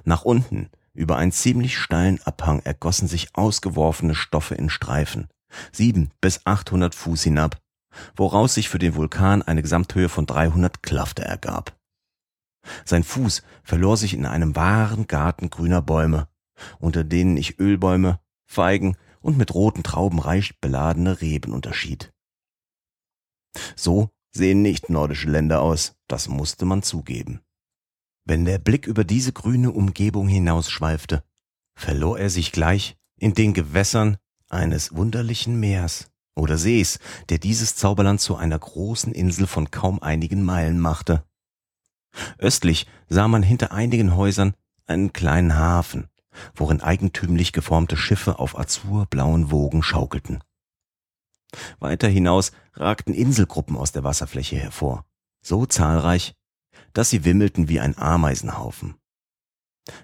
Nach unten, über einen ziemlich steilen Abhang, ergossen sich ausgeworfene Stoffe in Streifen, sieben bis achthundert Fuß hinab, woraus sich für den Vulkan eine Gesamthöhe von 300 Klafter ergab. Sein Fuß verlor sich in einem wahren Garten grüner Bäume, unter denen ich Ölbäume, Feigen und mit roten Trauben reich beladene Reben unterschied. So sehen nicht nordische Länder aus, das musste man zugeben. Wenn der Blick über diese grüne Umgebung hinausschweifte, verlor er sich gleich in den Gewässern eines wunderlichen Meers oder Sees, der dieses Zauberland zu einer großen Insel von kaum einigen Meilen machte. Östlich sah man hinter einigen Häusern einen kleinen Hafen, worin eigentümlich geformte Schiffe auf azurblauen Wogen schaukelten. Weiter hinaus ragten Inselgruppen aus der Wasserfläche hervor, so zahlreich, dass sie wimmelten wie ein Ameisenhaufen.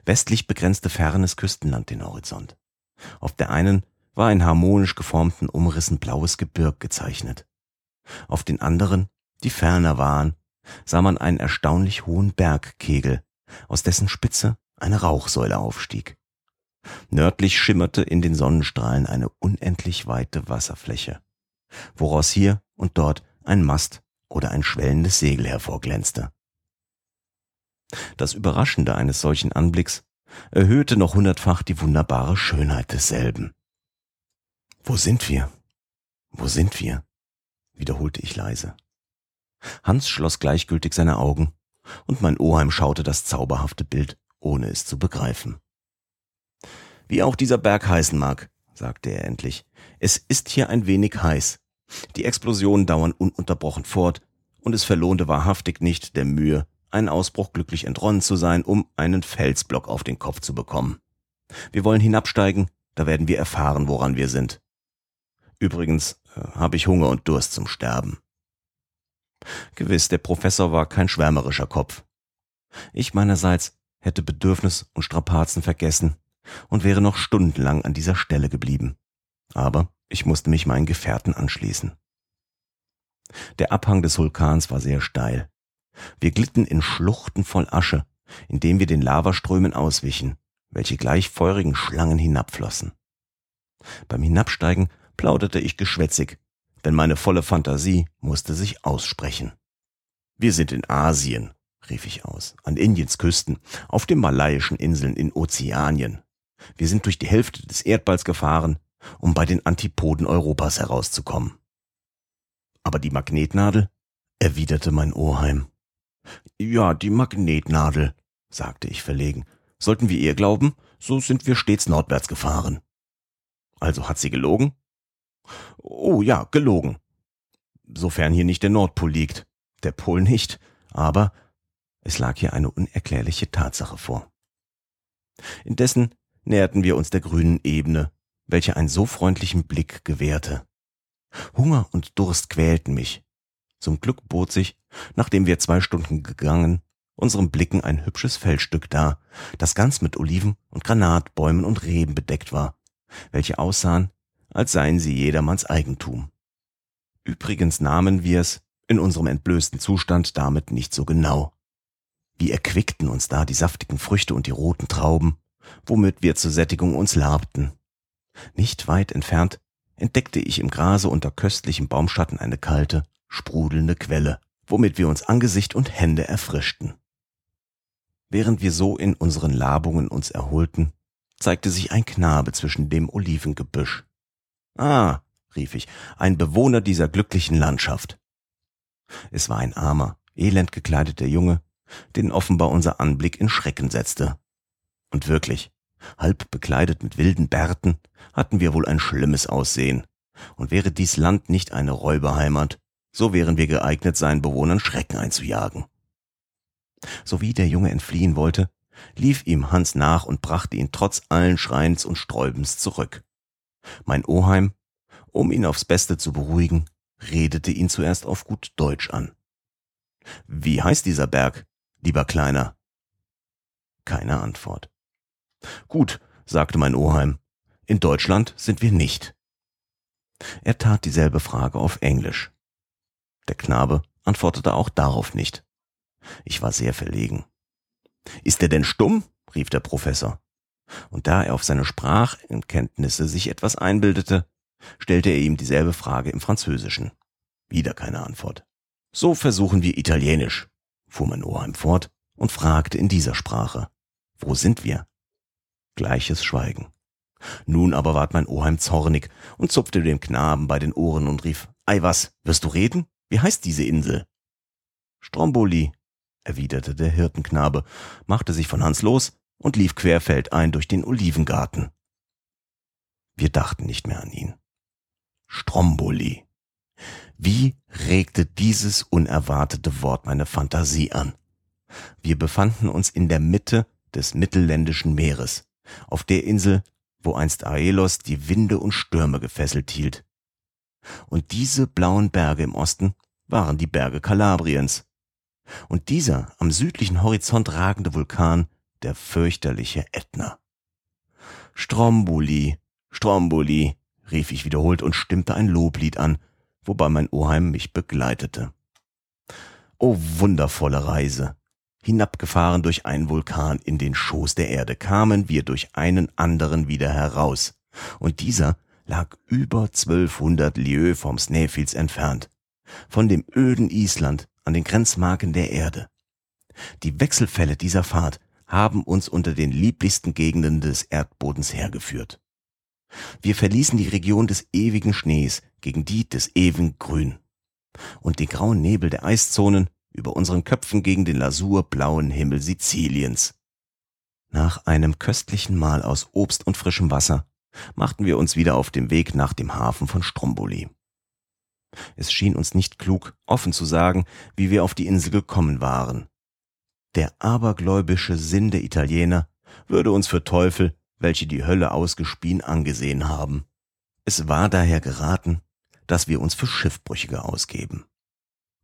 Westlich begrenzte fernes Küstenland den Horizont. Auf der einen war in harmonisch geformten Umrissen blaues Gebirg gezeichnet. Auf den anderen, die ferner waren, sah man einen erstaunlich hohen Bergkegel, aus dessen Spitze eine Rauchsäule aufstieg. Nördlich schimmerte in den Sonnenstrahlen eine unendlich weite Wasserfläche, woraus hier und dort ein Mast oder ein schwellendes Segel hervorglänzte. Das Überraschende eines solchen Anblicks erhöhte noch hundertfach die wunderbare Schönheit desselben. Wo sind wir? Wo sind wir? wiederholte ich leise. Hans schloss gleichgültig seine Augen, und mein Oheim schaute das zauberhafte Bild, ohne es zu begreifen. Wie auch dieser Berg heißen mag, sagte er endlich, es ist hier ein wenig heiß. Die Explosionen dauern ununterbrochen fort, und es verlohnte wahrhaftig nicht der Mühe, einen Ausbruch glücklich entronnen zu sein, um einen Felsblock auf den Kopf zu bekommen. Wir wollen hinabsteigen, da werden wir erfahren, woran wir sind. Übrigens äh, habe ich Hunger und Durst zum Sterben. Gewiss, der Professor war kein schwärmerischer Kopf. Ich meinerseits hätte Bedürfnis und Strapazen vergessen und wäre noch stundenlang an dieser Stelle geblieben. Aber ich musste mich meinen Gefährten anschließen. Der Abhang des Vulkans war sehr steil. Wir glitten in Schluchten voll Asche, indem wir den Lavaströmen auswichen, welche gleich feurigen Schlangen hinabflossen. Beim Hinabsteigen plauderte ich geschwätzig, denn meine volle Fantasie musste sich aussprechen. Wir sind in Asien, rief ich aus, an Indiens Küsten, auf den malaiischen Inseln in Ozeanien. Wir sind durch die Hälfte des Erdballs gefahren um bei den Antipoden Europas herauszukommen. Aber die Magnetnadel? erwiderte mein Oheim. Ja, die Magnetnadel, sagte ich verlegen. Sollten wir ihr glauben, so sind wir stets nordwärts gefahren. Also hat sie gelogen? Oh ja, gelogen. Sofern hier nicht der Nordpol liegt. Der Pol nicht, aber es lag hier eine unerklärliche Tatsache vor. Indessen näherten wir uns der grünen Ebene, welche einen so freundlichen Blick gewährte. Hunger und Durst quälten mich. Zum Glück bot sich, nachdem wir zwei Stunden gegangen, unseren Blicken ein hübsches Feldstück dar, das ganz mit Oliven und Granatbäumen und Reben bedeckt war, welche aussahen, als seien sie jedermanns Eigentum. Übrigens nahmen wir es in unserem entblößten Zustand damit nicht so genau. Wie erquickten uns da die saftigen Früchte und die roten Trauben, womit wir zur Sättigung uns labten. Nicht weit entfernt entdeckte ich im Grase unter köstlichem Baumschatten eine kalte, sprudelnde Quelle, womit wir uns Angesicht und Hände erfrischten. Während wir so in unseren Labungen uns erholten, zeigte sich ein Knabe zwischen dem Olivengebüsch. Ah, rief ich, ein Bewohner dieser glücklichen Landschaft. Es war ein armer, elend gekleideter Junge, den offenbar unser Anblick in Schrecken setzte. Und wirklich, halb bekleidet mit wilden Bärten, hatten wir wohl ein schlimmes Aussehen. Und wäre dies Land nicht eine Räuberheimat, so wären wir geeignet, seinen Bewohnern Schrecken einzujagen. Sowie der Junge entfliehen wollte, lief ihm Hans nach und brachte ihn trotz allen Schreins und Sträubens zurück. Mein Oheim, um ihn aufs Beste zu beruhigen, redete ihn zuerst auf gut Deutsch an. Wie heißt dieser Berg, lieber Kleiner? Keine Antwort. Gut, sagte mein Oheim, in Deutschland sind wir nicht. Er tat dieselbe Frage auf Englisch. Der Knabe antwortete auch darauf nicht. Ich war sehr verlegen. Ist er denn stumm? rief der Professor. Und da er auf seine Sprachkenntnisse sich etwas einbildete, stellte er ihm dieselbe Frage im Französischen. Wieder keine Antwort. So versuchen wir Italienisch, fuhr mein Oheim fort und fragte in dieser Sprache. Wo sind wir? Gleiches Schweigen. Nun aber ward mein Oheim zornig und zupfte dem Knaben bei den Ohren und rief, Ei was, wirst du reden? Wie heißt diese Insel? Stromboli, erwiderte der Hirtenknabe, machte sich von Hans los und lief querfeldein durch den Olivengarten. Wir dachten nicht mehr an ihn. Stromboli. Wie regte dieses unerwartete Wort meine Fantasie an? Wir befanden uns in der Mitte des mittelländischen Meeres, auf der Insel, wo einst Aelos die Winde und Stürme gefesselt hielt. Und diese blauen Berge im Osten waren die Berge Kalabriens. Und dieser am südlichen Horizont ragende Vulkan der fürchterliche Ätna. Stromboli, Stromboli, rief ich wiederholt und stimmte ein Loblied an, wobei mein Oheim mich begleitete. O wundervolle Reise! Hinabgefahren durch einen Vulkan in den Schoß der Erde kamen wir durch einen anderen wieder heraus, und dieser lag über zwölfhundert Lieues vom Snaefields entfernt, von dem öden Island an den Grenzmarken der Erde. Die Wechselfälle dieser Fahrt haben uns unter den lieblichsten Gegenden des Erdbodens hergeführt. Wir verließen die Region des ewigen Schnees gegen die des ewigen Grün und den grauen Nebel der Eiszonen über unseren Köpfen gegen den lasurblauen Himmel Siziliens. Nach einem köstlichen Mahl aus Obst und frischem Wasser machten wir uns wieder auf dem Weg nach dem Hafen von Stromboli. Es schien uns nicht klug, offen zu sagen, wie wir auf die Insel gekommen waren. Der abergläubische Sinn der Italiener würde uns für Teufel, welche die Hölle ausgespien, angesehen haben. Es war daher geraten, dass wir uns für Schiffbrüchige ausgeben.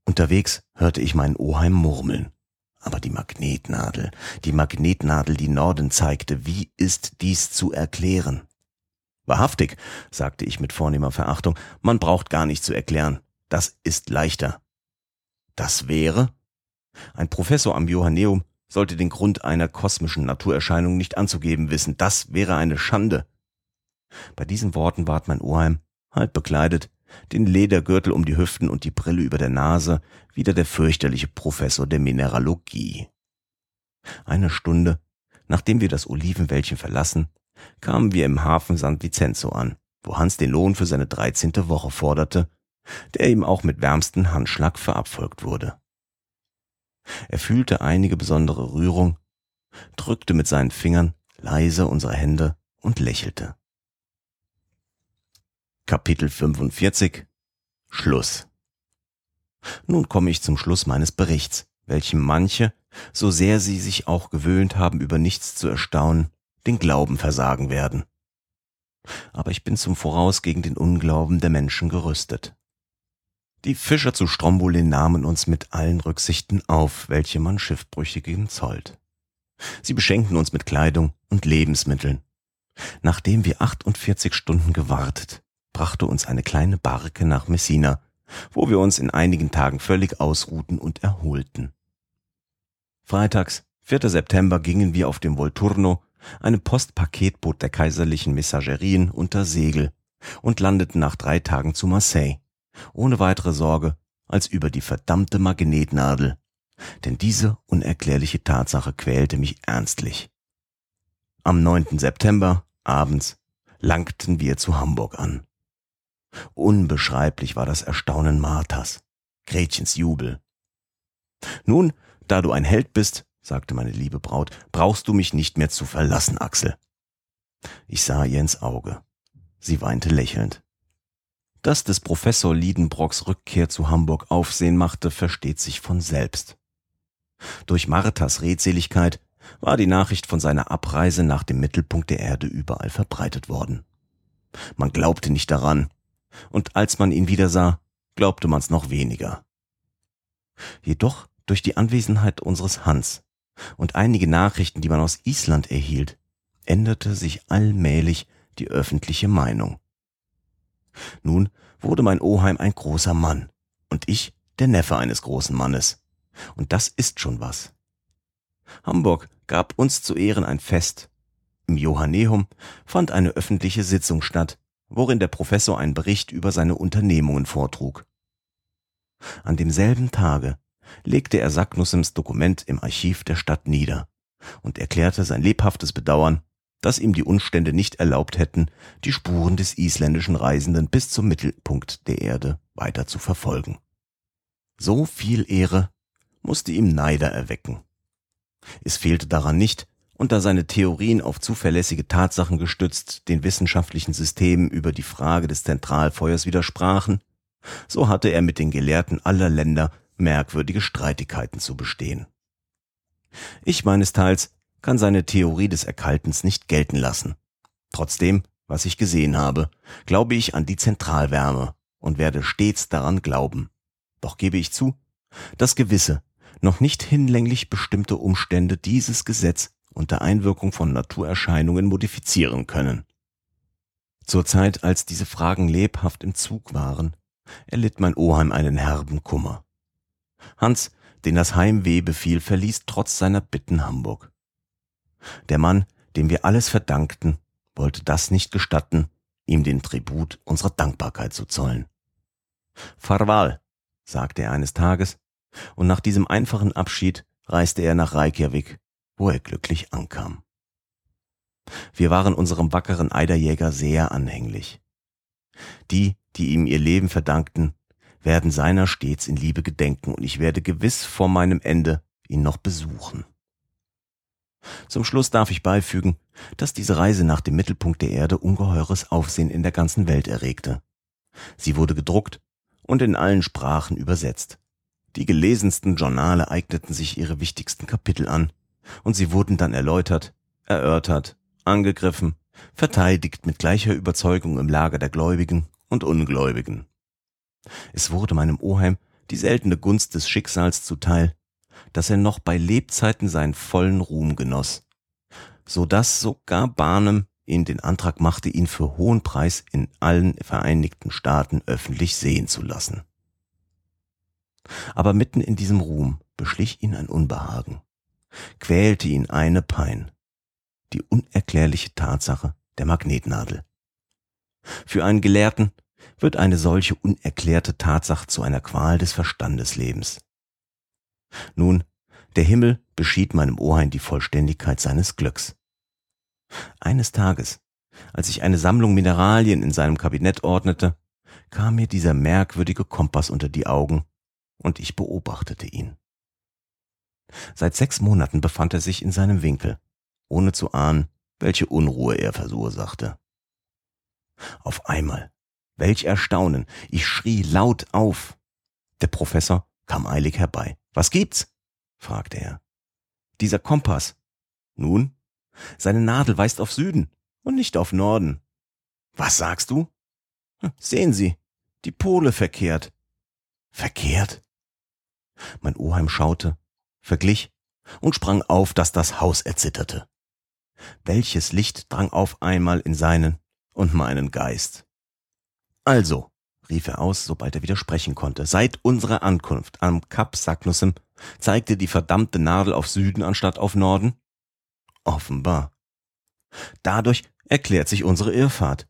Unterwegs hörte ich meinen Oheim murmeln. Aber die Magnetnadel, die Magnetnadel, die Norden zeigte, wie ist dies zu erklären? Wahrhaftig, sagte ich mit vornehmer Verachtung, man braucht gar nicht zu erklären. Das ist leichter. Das wäre? Ein Professor am Johanneum sollte den Grund einer kosmischen Naturerscheinung nicht anzugeben wissen. Das wäre eine Schande. Bei diesen Worten ward mein Oheim, halb bekleidet, den Ledergürtel um die Hüften und die Brille über der Nase, wieder der fürchterliche Professor der Mineralogie. Eine Stunde, nachdem wir das Olivenwäldchen verlassen, kamen wir im Hafen San Vincenzo an, wo Hans den Lohn für seine dreizehnte Woche forderte, der ihm auch mit wärmsten Handschlag verabfolgt wurde. Er fühlte einige besondere Rührung, drückte mit seinen Fingern leise unsere Hände und lächelte. Kapitel 45 Schluss Nun komme ich zum Schluss meines Berichts, welchem manche, so sehr sie sich auch gewöhnt haben, über nichts zu erstaunen, den Glauben versagen werden. Aber ich bin zum Voraus gegen den Unglauben der Menschen gerüstet. Die Fischer zu Stromboli nahmen uns mit allen Rücksichten auf, welche man Schiffbrüchigen zollt. Sie beschenkten uns mit Kleidung und Lebensmitteln. Nachdem wir 48 Stunden gewartet, brachte uns eine kleine Barke nach Messina, wo wir uns in einigen Tagen völlig ausruhten und erholten. Freitags, 4. September, gingen wir auf dem Volturno, einem Postpaketboot der kaiserlichen Messagerien, unter Segel und landeten nach drei Tagen zu Marseille, ohne weitere Sorge als über die verdammte Magnetnadel, denn diese unerklärliche Tatsache quälte mich ernstlich. Am 9. September, abends, langten wir zu Hamburg an. Unbeschreiblich war das Erstaunen Marthas, Gretchens Jubel. Nun, da du ein Held bist, sagte meine liebe Braut, brauchst du mich nicht mehr zu verlassen, Axel. Ich sah ihr ins Auge. Sie weinte lächelnd. Dass des Professor Liedenbrocks Rückkehr zu Hamburg Aufsehen machte, versteht sich von selbst. Durch Marthas Redseligkeit war die Nachricht von seiner Abreise nach dem Mittelpunkt der Erde überall verbreitet worden. Man glaubte nicht daran, und als man ihn wieder sah, glaubte man's noch weniger. Jedoch durch die Anwesenheit unseres Hans und einige Nachrichten, die man aus Island erhielt, änderte sich allmählich die öffentliche Meinung. Nun wurde mein Oheim ein großer Mann und ich der Neffe eines großen Mannes. Und das ist schon was. Hamburg gab uns zu Ehren ein Fest. Im Johanneum fand eine öffentliche Sitzung statt, worin der Professor einen Bericht über seine Unternehmungen vortrug. An demselben Tage legte er Sagnussems Dokument im Archiv der Stadt nieder und erklärte sein lebhaftes Bedauern, dass ihm die Umstände nicht erlaubt hätten, die Spuren des isländischen Reisenden bis zum Mittelpunkt der Erde weiter zu verfolgen. So viel Ehre musste ihm Neider erwecken. Es fehlte daran nicht, und da seine Theorien auf zuverlässige Tatsachen gestützt den wissenschaftlichen Systemen über die Frage des Zentralfeuers widersprachen, so hatte er mit den Gelehrten aller Länder merkwürdige Streitigkeiten zu bestehen. Ich meines Teils kann seine Theorie des Erkaltens nicht gelten lassen. Trotzdem, was ich gesehen habe, glaube ich an die Zentralwärme und werde stets daran glauben. Doch gebe ich zu, dass gewisse, noch nicht hinlänglich bestimmte Umstände dieses Gesetz unter Einwirkung von Naturerscheinungen modifizieren können. Zur Zeit, als diese Fragen lebhaft im Zug waren, erlitt mein Oheim einen herben Kummer. Hans, den das Heimweh befiel, verließ trotz seiner Bitten Hamburg. Der Mann, dem wir alles verdankten, wollte das nicht gestatten, ihm den Tribut unserer Dankbarkeit zu zollen. Farwal, sagte er eines Tages, und nach diesem einfachen Abschied reiste er nach Reykjavik, wo er glücklich ankam. Wir waren unserem wackeren Eiderjäger sehr anhänglich. Die, die ihm ihr Leben verdankten, werden seiner stets in Liebe gedenken und ich werde gewiss vor meinem Ende ihn noch besuchen. Zum Schluss darf ich beifügen, dass diese Reise nach dem Mittelpunkt der Erde ungeheures Aufsehen in der ganzen Welt erregte. Sie wurde gedruckt und in allen Sprachen übersetzt. Die gelesensten Journale eigneten sich ihre wichtigsten Kapitel an, und sie wurden dann erläutert, erörtert, angegriffen, verteidigt mit gleicher Überzeugung im Lager der Gläubigen und Ungläubigen. Es wurde meinem Oheim die seltene Gunst des Schicksals zuteil, dass er noch bei Lebzeiten seinen vollen Ruhm genoss, so dass sogar Barnum ihn den Antrag machte, ihn für hohen Preis in allen Vereinigten Staaten öffentlich sehen zu lassen. Aber mitten in diesem Ruhm beschlich ihn ein Unbehagen, quälte ihn eine Pein, die unerklärliche Tatsache der Magnetnadel. Für einen Gelehrten wird eine solche unerklärte Tatsache zu einer Qual des Verstandeslebens. Nun, der Himmel beschied meinem Oheim die Vollständigkeit seines Glücks. Eines Tages, als ich eine Sammlung Mineralien in seinem Kabinett ordnete, kam mir dieser merkwürdige Kompass unter die Augen und ich beobachtete ihn. Seit sechs Monaten befand er sich in seinem Winkel, ohne zu ahnen, welche Unruhe er verursachte. Auf einmal, welch Erstaunen, ich schrie laut auf. Der Professor kam eilig herbei. Was gibt's? fragte er. Dieser Kompass. Nun? Seine Nadel weist auf Süden und nicht auf Norden. Was sagst du? Hm, sehen Sie, die Pole verkehrt. Verkehrt? Mein Oheim schaute, verglich und sprang auf, dass das Haus erzitterte. Welches Licht drang auf einmal in seinen und meinen Geist. Also, rief er aus, sobald er wieder sprechen konnte, seit unserer Ankunft am Kap Saknussem zeigte die verdammte Nadel auf Süden anstatt auf Norden? Offenbar. Dadurch erklärt sich unsere Irrfahrt.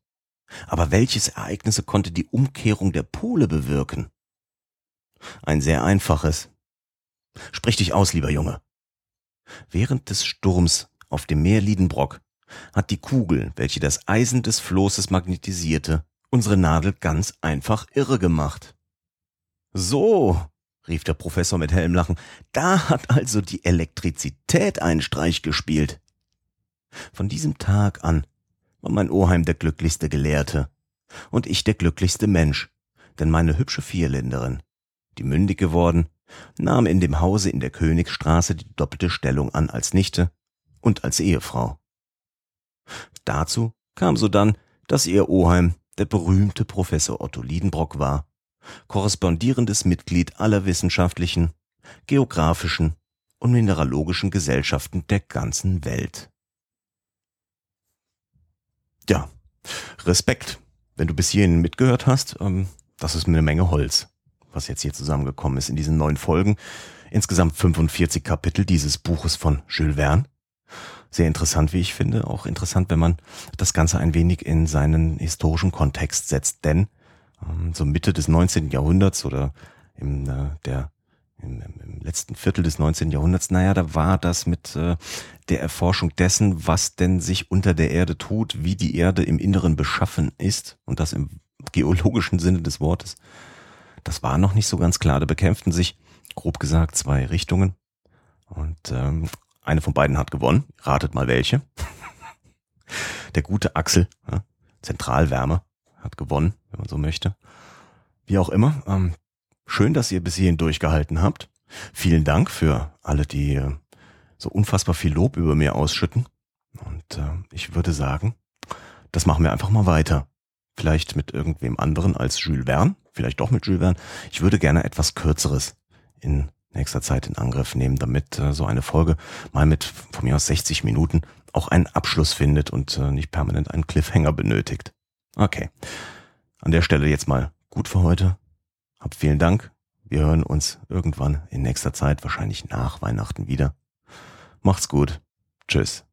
Aber welches Ereignisse konnte die Umkehrung der Pole bewirken? Ein sehr einfaches. Sprich dich aus, lieber Junge. Während des Sturms auf dem Meer Liedenbrock hat die Kugel, welche das Eisen des Flosses magnetisierte, unsere Nadel ganz einfach irre gemacht. So, rief der Professor mit hellem Lachen, da hat also die Elektrizität einen Streich gespielt. Von diesem Tag an war mein Oheim der glücklichste Gelehrte und ich der glücklichste Mensch, denn meine hübsche Vierländerin, die mündig geworden, nahm in dem Hause in der Königsstraße die doppelte Stellung an als Nichte und als Ehefrau. Dazu kam sodann, dass ihr Oheim der berühmte Professor Otto Liedenbrock war, korrespondierendes Mitglied aller wissenschaftlichen, geographischen und mineralogischen Gesellschaften der ganzen Welt. Ja, Respekt, wenn du bis hierhin mitgehört hast. Ähm, das ist eine Menge Holz, was jetzt hier zusammengekommen ist in diesen neun Folgen. Insgesamt 45 Kapitel dieses Buches von Jules Verne. Sehr interessant, wie ich finde. Auch interessant, wenn man das Ganze ein wenig in seinen historischen Kontext setzt. Denn ähm, so Mitte des 19. Jahrhunderts oder im, äh, der im, im letzten Viertel des 19. Jahrhunderts, naja, da war das mit äh, der Erforschung dessen, was denn sich unter der Erde tut, wie die Erde im Inneren beschaffen ist und das im geologischen Sinne des Wortes. Das war noch nicht so ganz klar. Da bekämpften sich, grob gesagt, zwei Richtungen. Und ähm, eine von beiden hat gewonnen. Ratet mal welche. der gute Axel, ja, Zentralwärme, hat gewonnen, wenn man so möchte. Wie auch immer. Ähm, schön, dass ihr bis hierhin durchgehalten habt. Vielen Dank für alle, die äh, so unfassbar viel Lob über mir ausschütten. Und äh, ich würde sagen, das machen wir einfach mal weiter. Vielleicht mit irgendwem anderen als Jules Verne, vielleicht doch mit Jules Verne. Ich würde gerne etwas Kürzeres in nächster Zeit in Angriff nehmen, damit äh, so eine Folge mal mit von mir aus 60 Minuten auch einen Abschluss findet und äh, nicht permanent einen Cliffhanger benötigt. Okay. An der Stelle jetzt mal gut für heute. Habt vielen Dank. Wir hören uns irgendwann in nächster Zeit, wahrscheinlich nach Weihnachten wieder. Macht's gut. Tschüss.